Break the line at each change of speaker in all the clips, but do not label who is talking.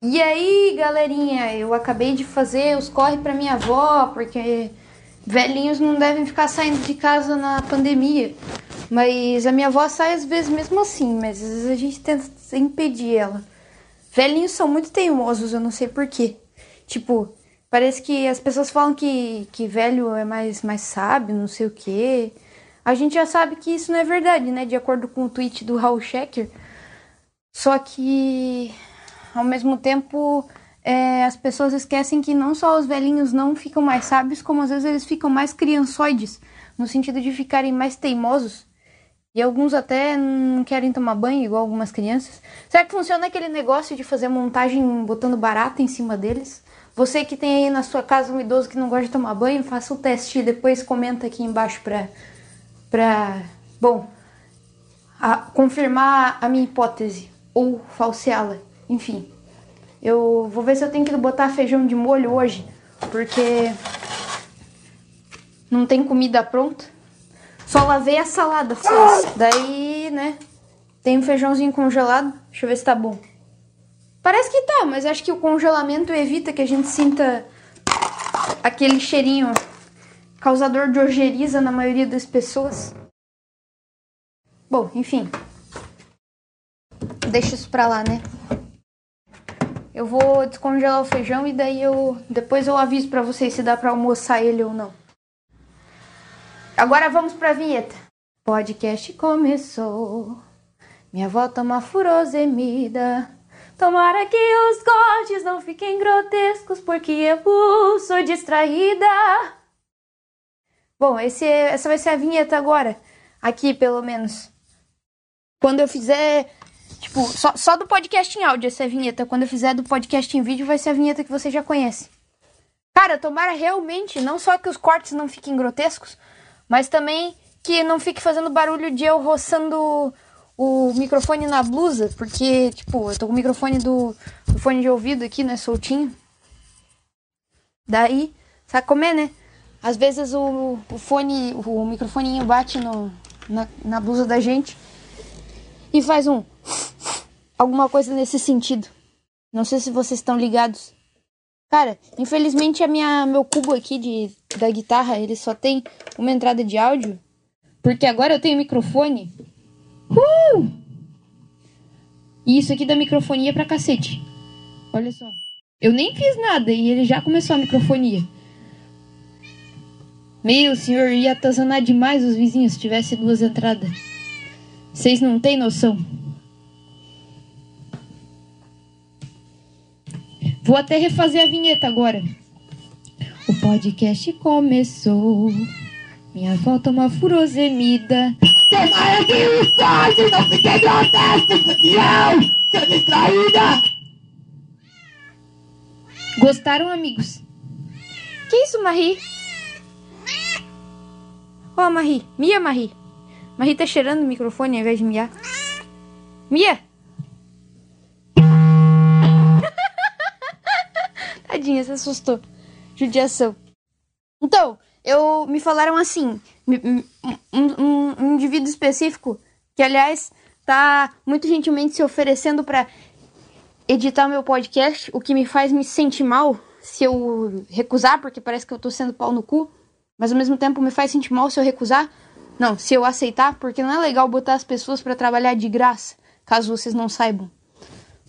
E aí, galerinha, eu acabei de fazer os corre para minha avó, porque velhinhos não devem ficar saindo de casa na pandemia. Mas a minha avó sai às vezes mesmo assim, mas às vezes a gente tenta impedir ela. Velhinhos são muito teimosos, eu não sei porquê. Tipo, parece que as pessoas falam que, que velho é mais, mais sábio, não sei o quê. A gente já sabe que isso não é verdade, né? De acordo com o tweet do Raul Schecker. Só que ao mesmo tempo, é, as pessoas esquecem que não só os velhinhos não ficam mais sábios, como às vezes eles ficam mais criançoides, no sentido de ficarem mais teimosos. E alguns até não querem tomar banho, igual algumas crianças. Será que funciona aquele negócio de fazer montagem botando barata em cima deles? Você que tem aí na sua casa um idoso que não gosta de tomar banho, faça o teste e depois comenta aqui embaixo pra, pra bom, a, confirmar a minha hipótese ou falseá-la. Enfim, eu vou ver se eu tenho que botar feijão de molho hoje, porque não tem comida pronta. Só lavei a salada, só. Daí, né, tem um feijãozinho congelado. Deixa eu ver se tá bom. Parece que tá, mas acho que o congelamento evita que a gente sinta aquele cheirinho causador de ojeriza na maioria das pessoas. Bom, enfim. Deixa isso pra lá, né? Eu vou descongelar o feijão e daí eu depois eu aviso para vocês se dá para almoçar ele ou não. Agora vamos para a vinheta. Podcast começou. Minha avó toma furosemida. Tomara que os cortes não fiquem grotescos porque eu sou distraída. Bom, esse, essa vai ser a vinheta agora. Aqui, pelo menos. Quando eu fizer Tipo, só, só do podcast em áudio essa vinheta. Quando eu fizer do podcast em vídeo, vai ser a vinheta que você já conhece. Cara, tomara realmente, não só que os cortes não fiquem grotescos, mas também que não fique fazendo barulho de eu roçando o microfone na blusa, porque, tipo, eu tô com o microfone do, do fone de ouvido aqui, né, soltinho. Daí, sabe como é, né? Às vezes o, o fone, o microfoninho bate no, na, na blusa da gente e faz um alguma coisa nesse sentido. Não sei se vocês estão ligados. Cara, infelizmente a minha meu cubo aqui de da guitarra, ele só tem uma entrada de áudio, porque agora eu tenho microfone. Uh! E isso aqui da microfonia pra cacete. Olha só. Eu nem fiz nada e ele já começou a microfonia. Meu senhor, ia atazanar demais os vizinhos se tivesse duas entradas. Vocês não têm noção. Vou até refazer a vinheta agora. O podcast começou. Minha avó toma furosemida. Tomara que os cortes não fiquem grotescos, porque eu distraída. Gostaram, amigos? Que isso, Marie? Ó, oh, Marie. Mia, Marie. Marie tá cheirando o microfone ao invés de miar. Mia! Tadinha, se assustou. Judiação. Então, eu me falaram assim, um, um, um indivíduo específico, que aliás tá muito gentilmente se oferecendo para editar meu podcast, o que me faz me sentir mal se eu recusar, porque parece que eu tô sendo pau no cu, mas ao mesmo tempo me faz sentir mal se eu recusar. Não, se eu aceitar, porque não é legal botar as pessoas para trabalhar de graça, caso vocês não saibam.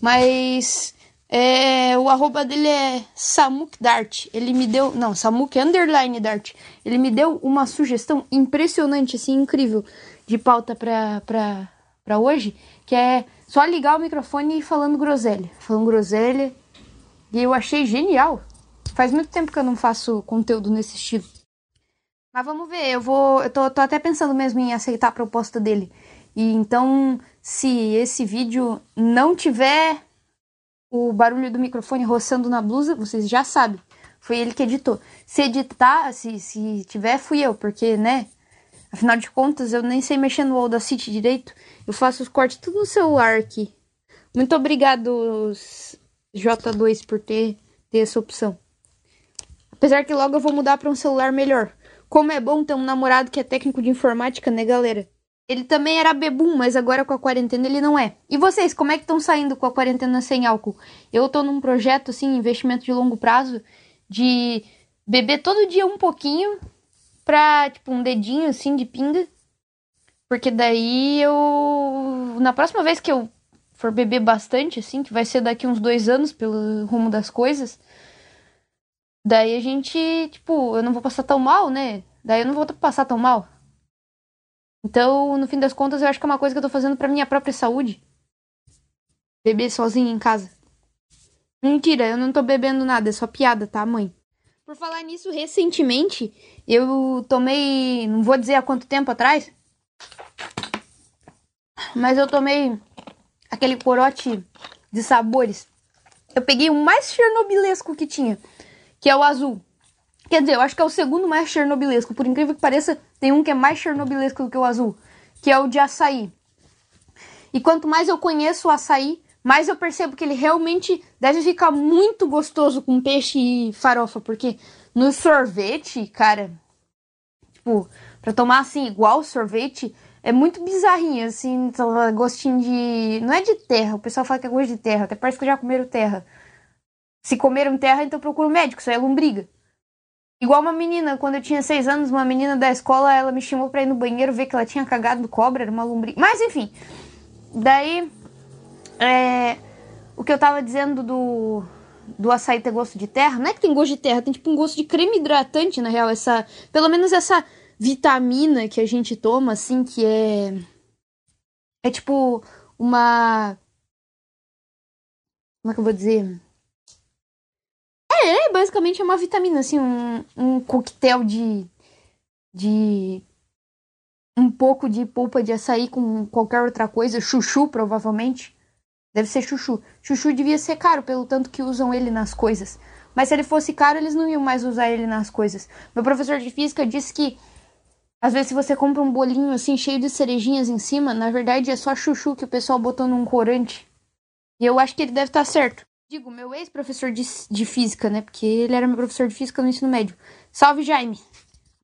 Mas é, o arroba dele é Samuk Dart. Ele me deu. Não, Samuk Underline Dart. Ele me deu uma sugestão impressionante, assim, incrível, de pauta pra, pra, pra hoje. Que é só ligar o microfone e falando groselha. Falando groselha. E eu achei genial. Faz muito tempo que eu não faço conteúdo nesse estilo. Mas vamos ver, eu vou. Eu tô, tô até pensando mesmo em aceitar a proposta dele. E então, se esse vídeo não tiver o barulho do microfone roçando na blusa, vocês já sabem. Foi ele que editou. Se editar, se, se tiver, fui eu, porque, né? Afinal de contas, eu nem sei mexer no Audacity direito. Eu faço os cortes tudo no celular aqui. Muito obrigado, J2, por ter, ter essa opção. Apesar que logo eu vou mudar para um celular melhor. Como é bom ter um namorado que é técnico de informática, né, galera? Ele também era bebum, mas agora com a quarentena ele não é. E vocês, como é que estão saindo com a quarentena sem álcool? Eu tô num projeto, assim, investimento de longo prazo, de beber todo dia um pouquinho pra, tipo, um dedinho, assim, de pinga. Porque daí eu. Na próxima vez que eu for beber bastante, assim, que vai ser daqui uns dois anos pelo rumo das coisas, daí a gente, tipo, eu não vou passar tão mal, né? Daí eu não vou passar tão mal. Então, no fim das contas, eu acho que é uma coisa que eu tô fazendo pra minha própria saúde. Beber sozinha em casa. Mentira, eu não tô bebendo nada, é só piada, tá, mãe? Por falar nisso, recentemente, eu tomei. Não vou dizer há quanto tempo atrás. Mas eu tomei aquele corote de sabores. Eu peguei o mais chernobilesco que tinha, que é o azul. Quer dizer, eu acho que é o segundo mais chernobilesco. Por incrível que pareça, tem um que é mais chernobilesco do que o azul, que é o de açaí. E quanto mais eu conheço o açaí, mais eu percebo que ele realmente deve ficar muito gostoso com peixe e farofa, porque no sorvete, cara, tipo, pra tomar assim, igual sorvete, é muito bizarrinho, assim, gostinho de. Não é de terra, o pessoal fala que é gosto de terra, até parece que já comeram terra. Se comeram terra, então procura um médico, isso é lombriga. Igual uma menina, quando eu tinha seis anos, uma menina da escola, ela me chamou pra ir no banheiro ver que ela tinha cagado cobra, era uma lombriga. Mas enfim, daí. É, o que eu tava dizendo do, do açaí ter gosto de terra, não é que tem gosto de terra, tem tipo um gosto de creme hidratante, na real, essa. Pelo menos essa vitamina que a gente toma, assim, que é. É tipo uma. Como é que eu vou dizer? É, é, basicamente é uma vitamina, assim, um, um coquetel de. de. um pouco de polpa de açaí com qualquer outra coisa, chuchu, provavelmente. Deve ser chuchu. Chuchu devia ser caro, pelo tanto que usam ele nas coisas. Mas se ele fosse caro, eles não iam mais usar ele nas coisas. Meu professor de física disse que às vezes se você compra um bolinho assim cheio de cerejinhas em cima, na verdade é só chuchu que o pessoal botou num corante. E eu acho que ele deve estar tá certo. Digo, meu ex-professor de, de física, né? Porque ele era meu professor de física no ensino médio. Salve, Jaime!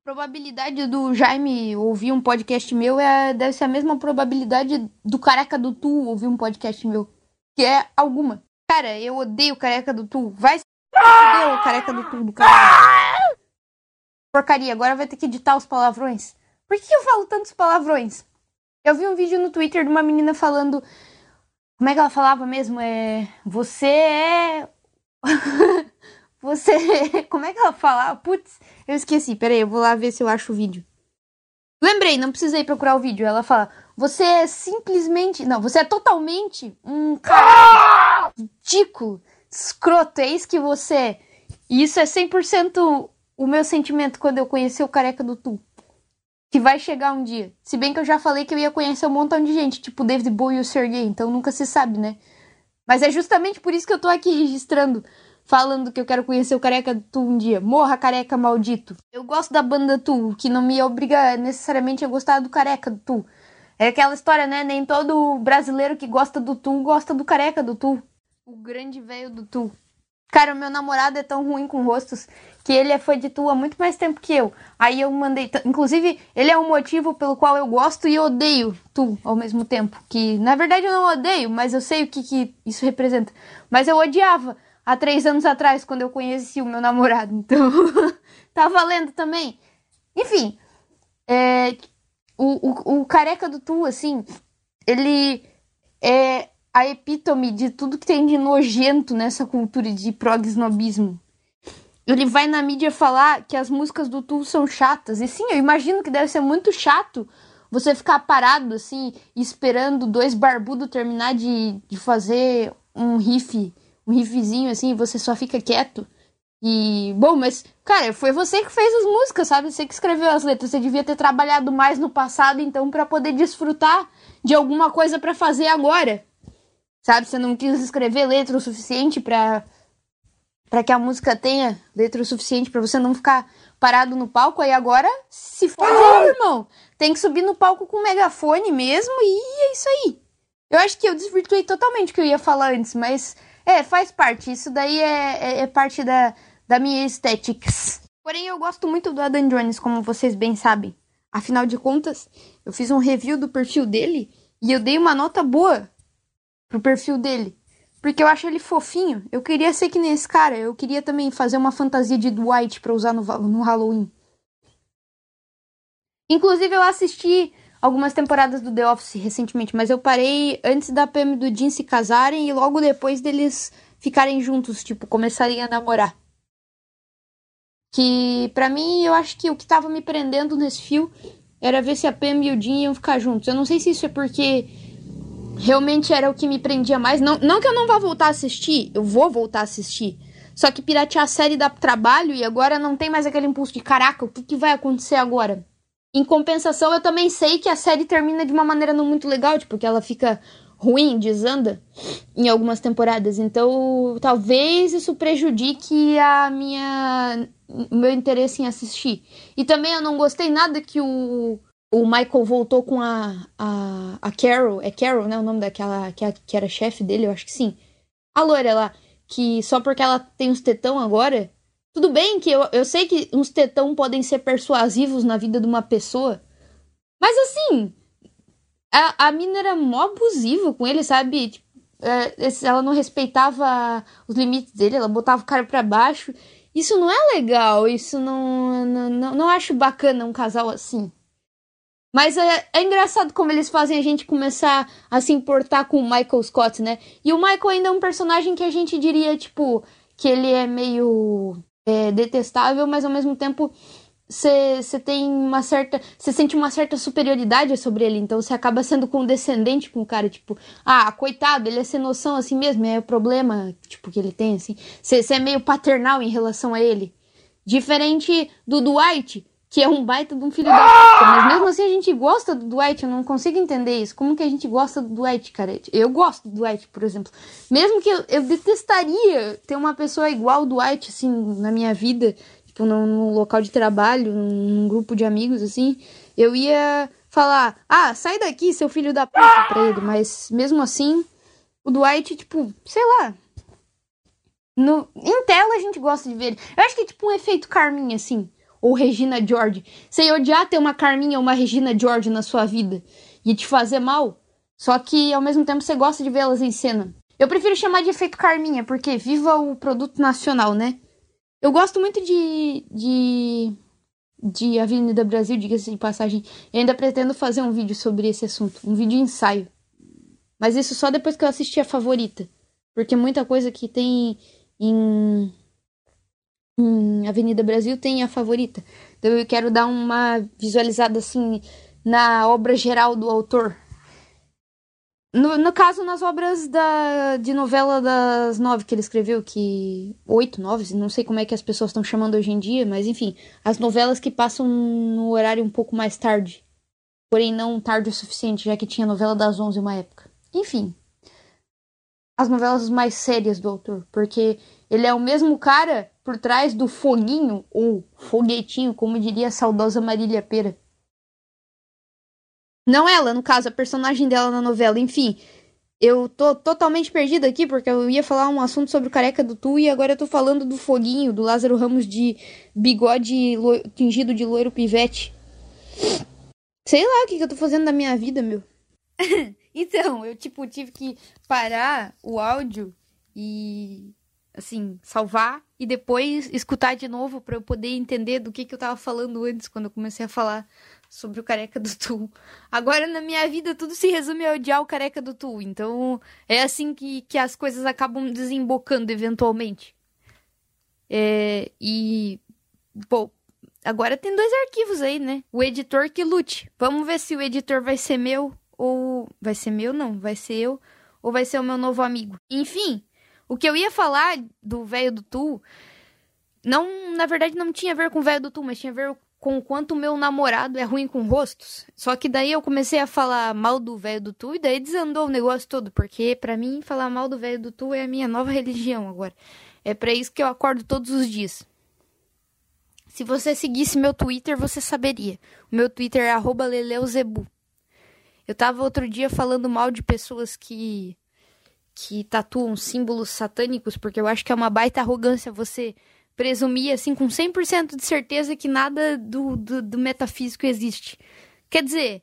A probabilidade do Jaime ouvir um podcast meu é, deve ser a mesma probabilidade do Careca do Tu ouvir um podcast meu. Que é alguma. Cara, eu odeio Careca do Tu. Vai se o Careca do Tu do cara. Porcaria, agora vai ter que editar os palavrões. Por que eu falo tantos palavrões? Eu vi um vídeo no Twitter de uma menina falando como é que ela falava mesmo? É. Você é. você. Como é que ela falava? Putz, eu esqueci. Peraí, eu vou lá ver se eu acho o vídeo. Lembrei, não precisei procurar o vídeo. Ela fala: Você é simplesmente. Não, você é totalmente um cara ridículo, escroto. É isso que você é. E isso é 100% o meu sentimento quando eu conheci o careca do Tu que vai chegar um dia. Se bem que eu já falei que eu ia conhecer um montão de gente, tipo David Bowie e o Sergey, então nunca se sabe, né? Mas é justamente por isso que eu tô aqui registrando, falando que eu quero conhecer o Careca Tu um dia. Morra, Careca maldito. Eu gosto da banda Tu, que não me obriga necessariamente a gostar do Careca do Tu. É aquela história, né? Nem todo brasileiro que gosta do Tu gosta do Careca do Tu. O grande velho do Tu. Cara, o meu namorado é tão ruim com rostos que ele é fã de tu há muito mais tempo que eu. Aí eu mandei. Inclusive, ele é um motivo pelo qual eu gosto e odeio tu ao mesmo tempo. Que na verdade eu não odeio, mas eu sei o que, que isso representa. Mas eu odiava há três anos atrás, quando eu conheci o meu namorado. Então, tá valendo também. Enfim, é, o, o, o careca do tu, assim, ele é a epítome de tudo que tem de nojento nessa cultura de prog-snobismo. Ele vai na mídia falar que as músicas do Tu são chatas. E sim, eu imagino que deve ser muito chato você ficar parado assim, esperando dois barbudos terminar de, de fazer um riff, um riffzinho assim, você só fica quieto. E, bom, mas, cara, foi você que fez as músicas, sabe? Você que escreveu as letras. Você devia ter trabalhado mais no passado, então, para poder desfrutar de alguma coisa para fazer agora. Sabe? Você não quis escrever letra o suficiente para para que a música tenha letra o suficiente para você não ficar parado no palco. Aí agora se fode aí, irmão. Tem que subir no palco com o megafone mesmo e é isso aí. Eu acho que eu desvirtuei totalmente o que eu ia falar antes, mas é, faz parte. Isso daí é, é, é parte da, da minha estética. Porém, eu gosto muito do Adam Jones, como vocês bem sabem. Afinal de contas, eu fiz um review do perfil dele e eu dei uma nota boa pro perfil dele. Porque eu acho ele fofinho. Eu queria ser que nem esse cara. Eu queria também fazer uma fantasia de Dwight pra usar no, no Halloween. Inclusive, eu assisti algumas temporadas do The Office recentemente, mas eu parei antes da Pam e do Jim se casarem e logo depois deles ficarem juntos, tipo, começarem a namorar. Que, para mim, eu acho que o que tava me prendendo nesse fio era ver se a Pam e o Jim iam ficar juntos. Eu não sei se isso é porque realmente era o que me prendia mais. Não, não que eu não vá voltar a assistir, eu vou voltar a assistir. Só que piratear a série dá trabalho e agora não tem mais aquele impulso de caraca, o que, que vai acontecer agora? Em compensação, eu também sei que a série termina de uma maneira não muito legal, tipo, que ela fica ruim, desanda em algumas temporadas. Então, talvez isso prejudique a minha o meu interesse em assistir. E também eu não gostei nada que o, o Michael voltou com a, a, a Carol. É Carol, né? O nome daquela que, que era chefe dele, eu acho que sim. A loira lá, que só porque ela tem uns tetão agora, tudo bem que eu, eu sei que uns tetão podem ser persuasivos na vida de uma pessoa. Mas assim, a, a mina era mó abusiva com ele, sabe? Tipo, é, ela não respeitava os limites dele, ela botava o cara pra baixo. Isso não é legal, isso não. Não, não, não acho bacana um casal assim. Mas é, é, engraçado como eles fazem a gente começar a se importar com o Michael Scott, né? E o Michael ainda é um personagem que a gente diria, tipo, que ele é meio é, detestável, mas ao mesmo tempo você tem uma certa. Você sente uma certa superioridade sobre ele, então você acaba sendo condescendente com o cara, tipo, ah, coitado, ele é sem noção assim mesmo, é o problema, tipo, que ele tem, assim. Você é meio paternal em relação a ele. Diferente do Dwight, que é um baita de um filho da puta. Mas mesmo assim a gente gosta do Dwight, eu não consigo entender isso. Como que a gente gosta do Dwight, cara? Eu gosto do Dwight, por exemplo. Mesmo que eu, eu detestaria ter uma pessoa igual o Dwight, assim, na minha vida, tipo, num, num local de trabalho, num grupo de amigos, assim, eu ia falar, ah, sai daqui, seu filho da puta, pra ele. Mas mesmo assim, o Dwight, tipo, sei lá. No, em tela a gente gosta de ver ele. Eu acho que é tipo um efeito Carminha, assim ou Regina George. Sem odiar ter uma Carminha ou uma Regina George na sua vida e te fazer mal, só que ao mesmo tempo você gosta de vê-las em cena. Eu prefiro chamar de efeito Carminha, porque viva o produto nacional, né? Eu gosto muito de, de, de Avenida Brasil, diga-se de passagem. E ainda pretendo fazer um vídeo sobre esse assunto, um vídeo ensaio. Mas isso só depois que eu assistir a favorita. Porque muita coisa que tem em em Avenida Brasil tem a favorita. Então eu quero dar uma visualizada assim na obra geral do autor. No, no caso, nas obras da, de novela das nove que ele escreveu, que. Oito, nove, não sei como é que as pessoas estão chamando hoje em dia, mas enfim, as novelas que passam no horário um pouco mais tarde. Porém, não tarde o suficiente, já que tinha novela das onze uma época. Enfim. As novelas mais sérias do autor, porque ele é o mesmo cara por trás do foguinho, ou foguetinho, como diria a saudosa Marília Pera. Não ela, no caso, a personagem dela na novela. Enfim, eu tô totalmente perdida aqui porque eu ia falar um assunto sobre o careca do Tu e agora eu tô falando do foguinho, do Lázaro Ramos de bigode tingido de loiro pivete. Sei lá o que, que eu tô fazendo da minha vida, meu. então, eu, tipo, tive que parar o áudio e assim, salvar e depois escutar de novo para eu poder entender do que, que eu tava falando antes, quando eu comecei a falar sobre o careca do Tu. Agora, na minha vida, tudo se resume a odiar o careca do Tu. Então, é assim que, que as coisas acabam desembocando eventualmente. É, e, bom, agora tem dois arquivos aí, né? O editor que lute. Vamos ver se o editor vai ser meu ou. Vai ser meu, não. Vai ser eu ou vai ser o meu novo amigo. Enfim, o que eu ia falar do velho do Tu, não, na verdade, não tinha a ver com o velho do Tu, mas tinha a ver com o quanto meu namorado é ruim com rostos. Só que daí eu comecei a falar mal do velho do Tu e daí desandou o negócio todo, porque para mim falar mal do velho do Tu é a minha nova religião agora. É para isso que eu acordo todos os dias. Se você seguisse meu Twitter, você saberia. O meu Twitter é @leleuzebu. Eu tava outro dia falando mal de pessoas que que tatuam símbolos satânicos, porque eu acho que é uma baita arrogância você presumir, assim, com 100% de certeza que nada do, do, do metafísico existe. Quer dizer,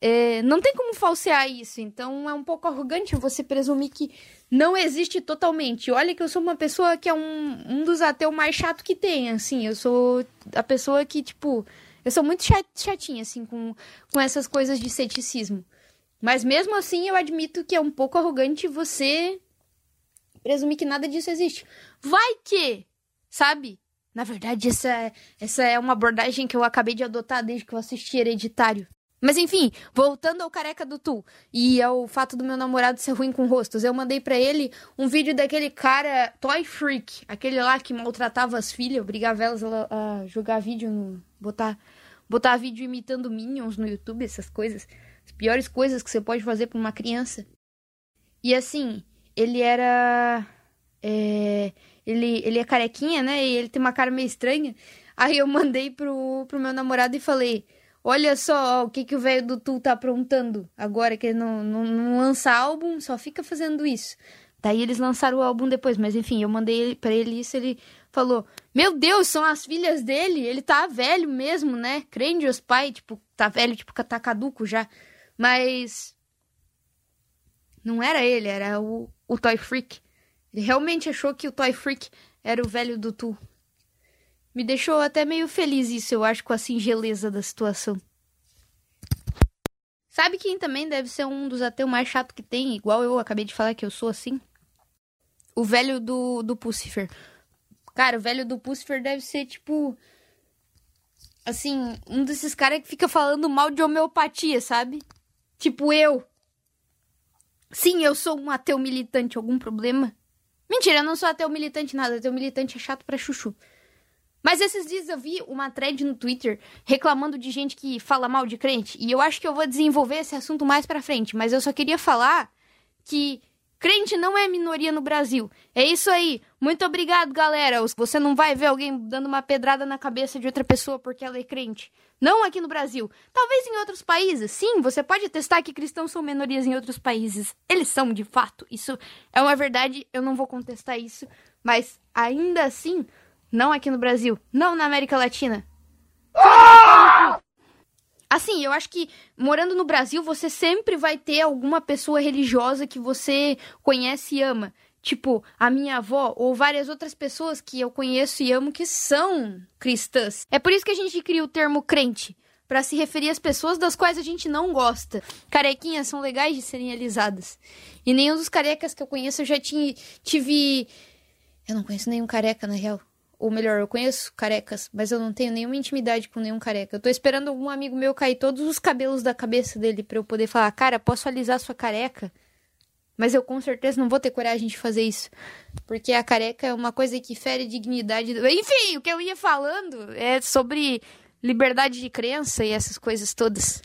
é, não tem como falsear isso, então é um pouco arrogante você presumir que não existe totalmente. Olha que eu sou uma pessoa que é um, um dos ateus mais chato que tem, assim, eu sou a pessoa que, tipo, eu sou muito chatinha, assim, com, com essas coisas de ceticismo. Mas mesmo assim, eu admito que é um pouco arrogante você presumir que nada disso existe. Vai que, sabe? Na verdade, essa, essa é uma abordagem que eu acabei de adotar desde que eu assisti Hereditário. Mas enfim, voltando ao careca do Tu e ao fato do meu namorado ser ruim com rostos, eu mandei para ele um vídeo daquele cara Toy Freak, aquele lá que maltratava as filhas, obrigava elas a jogar vídeo no. botar, botar vídeo imitando Minions no YouTube, essas coisas. As piores coisas que você pode fazer pra uma criança. E assim, ele era. É, ele, ele é carequinha, né? E ele tem uma cara meio estranha. Aí eu mandei pro, pro meu namorado e falei. Olha só o que, que o velho do Tu tá aprontando agora, que ele não, não, não lança álbum, só fica fazendo isso. Daí eles lançaram o álbum depois, mas enfim, eu mandei para ele isso, ele falou: Meu Deus, são as filhas dele, ele tá velho mesmo, né? Crende os pai, tipo, tá velho, tipo, tá caduco já. Mas. Não era ele, era o, o Toy Freak. Ele realmente achou que o Toy Freak era o velho do Tu. Me deixou até meio feliz isso, eu acho, com a singeleza da situação. Sabe quem também deve ser um dos ateus mais chato que tem, igual eu acabei de falar que eu sou assim? O velho do, do Pucifer. Cara, o velho do Pucifer deve ser tipo. Assim, um desses caras que fica falando mal de homeopatia, sabe? Tipo eu. Sim, eu sou um ateu militante. Algum problema? Mentira, eu não sou ateu militante nada. Ateu militante é chato pra chuchu. Mas esses dias eu vi uma thread no Twitter reclamando de gente que fala mal de crente. E eu acho que eu vou desenvolver esse assunto mais pra frente. Mas eu só queria falar que crente não é minoria no Brasil. É isso aí. Muito obrigado, galera. Você não vai ver alguém dando uma pedrada na cabeça de outra pessoa porque ela é crente. Não aqui no Brasil. Talvez em outros países. Sim, você pode testar que cristãos são minorias em outros países. Eles são, de fato. Isso é uma verdade. Eu não vou contestar isso. Mas ainda assim não aqui no Brasil. Não na América Latina. Assim, eu acho que morando no Brasil, você sempre vai ter alguma pessoa religiosa que você conhece e ama. Tipo, a minha avó ou várias outras pessoas que eu conheço e amo que são cristãs. É por isso que a gente cria o termo crente para se referir às pessoas das quais a gente não gosta. Carequinhas são legais de serem alisadas. E nenhum dos carecas que eu conheço eu já tinha, tive. Eu não conheço nenhum careca, na real. Ou melhor, eu conheço carecas, mas eu não tenho nenhuma intimidade com nenhum careca. Eu tô esperando algum amigo meu cair todos os cabelos da cabeça dele para eu poder falar, cara, posso alisar sua careca? Mas eu com certeza não vou ter coragem de fazer isso. Porque a careca é uma coisa que fere dignidade. Do... Enfim, o que eu ia falando é sobre liberdade de crença e essas coisas todas.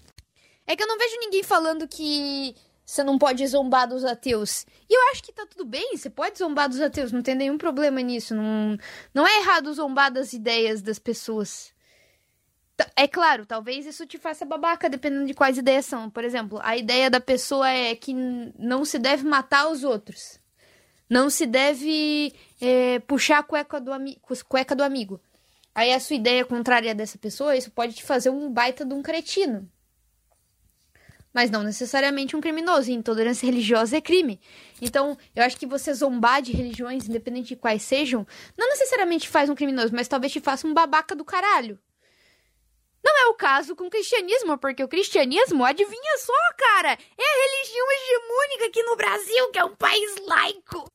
É que eu não vejo ninguém falando que você não pode zombar dos ateus. E eu acho que tá tudo bem, você pode zombar dos ateus, não tem nenhum problema nisso. Não, não é errado zombar das ideias das pessoas. É claro, talvez isso te faça babaca, dependendo de quais ideias são. Por exemplo, a ideia da pessoa é que não se deve matar os outros. Não se deve é, puxar a cueca do, cueca do amigo. Aí a sua ideia contrária dessa pessoa, isso pode te fazer um baita de um cretino mas não necessariamente um criminoso. Intolerância religiosa é crime. Então, eu acho que você zombar de religiões, independente de quais sejam, não necessariamente faz um criminoso, mas talvez te faça um babaca do caralho. Não é o caso com o cristianismo, porque o cristianismo, adivinha só, cara, é a religião hegemônica aqui no Brasil, que é um país laico.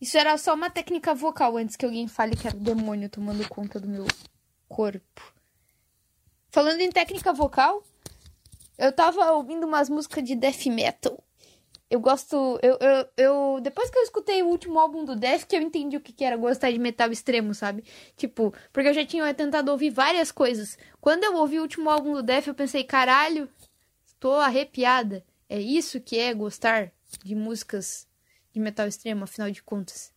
Isso era só uma técnica vocal antes que alguém fale que era o demônio tomando conta do meu corpo. Falando em técnica vocal, eu tava ouvindo umas músicas de death metal. Eu gosto. Eu, eu, eu, Depois que eu escutei o último álbum do Death, que eu entendi o que, que era gostar de metal extremo, sabe? Tipo, porque eu já tinha tentado ouvir várias coisas. Quando eu ouvi o último álbum do Death, eu pensei, caralho, estou arrepiada. É isso que é gostar de músicas de metal extremo, afinal de contas.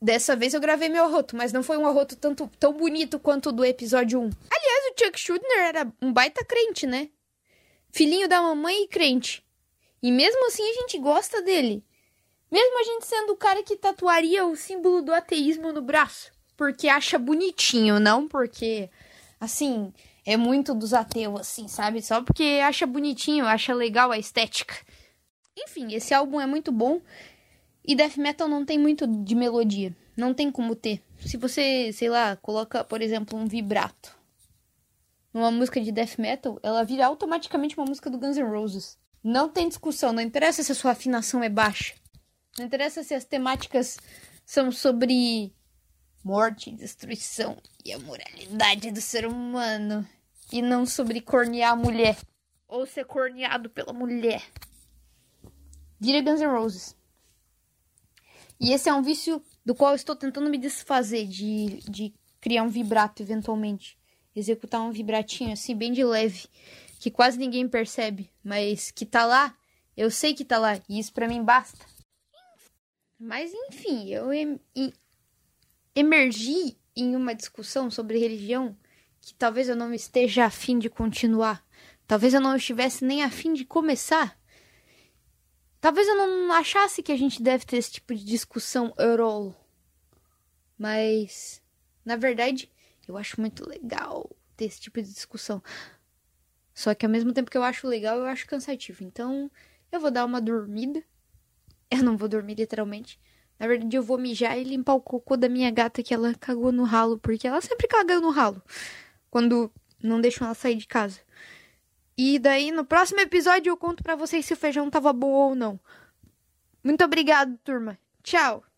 Dessa vez eu gravei meu arroto, mas não foi um arroto tanto, tão bonito quanto o do episódio 1. Aliás, Chuck Schuldner era um baita crente, né? Filhinho da mamãe e crente. E mesmo assim a gente gosta dele. Mesmo a gente sendo o cara que tatuaria o símbolo do ateísmo no braço. Porque acha bonitinho, não porque, assim, é muito dos ateus, assim, sabe? Só porque acha bonitinho, acha legal a estética. Enfim, esse álbum é muito bom. E death metal não tem muito de melodia. Não tem como ter. Se você, sei lá, coloca, por exemplo, um vibrato numa música de death metal, ela vira automaticamente uma música do Guns N' Roses. Não tem discussão, não interessa se a sua afinação é baixa. Não interessa se as temáticas são sobre morte, destruição e a moralidade do ser humano. E não sobre cornear a mulher. Ou ser corneado pela mulher. Vira Guns N' Roses. E esse é um vício do qual estou tentando me desfazer. De, de criar um vibrato eventualmente. Executar um vibratinho assim, bem de leve. Que quase ninguém percebe. Mas que tá lá. Eu sei que tá lá. E isso pra mim basta. Mas enfim, eu em, em, emergi em uma discussão sobre religião que talvez eu não esteja afim de continuar. Talvez eu não estivesse nem afim de começar. Talvez eu não achasse que a gente deve ter esse tipo de discussão eurolo. Mas, na verdade, eu acho muito legal ter esse tipo de discussão. Só que ao mesmo tempo que eu acho legal, eu acho cansativo. Então, eu vou dar uma dormida eu não vou dormir literalmente. Na verdade, eu vou mijar e limpar o cocô da minha gata que ela cagou no ralo, porque ela sempre caga no ralo quando não deixam ela sair de casa. E daí, no próximo episódio, eu conto para vocês se o feijão tava bom ou não. Muito obrigado, turma. Tchau.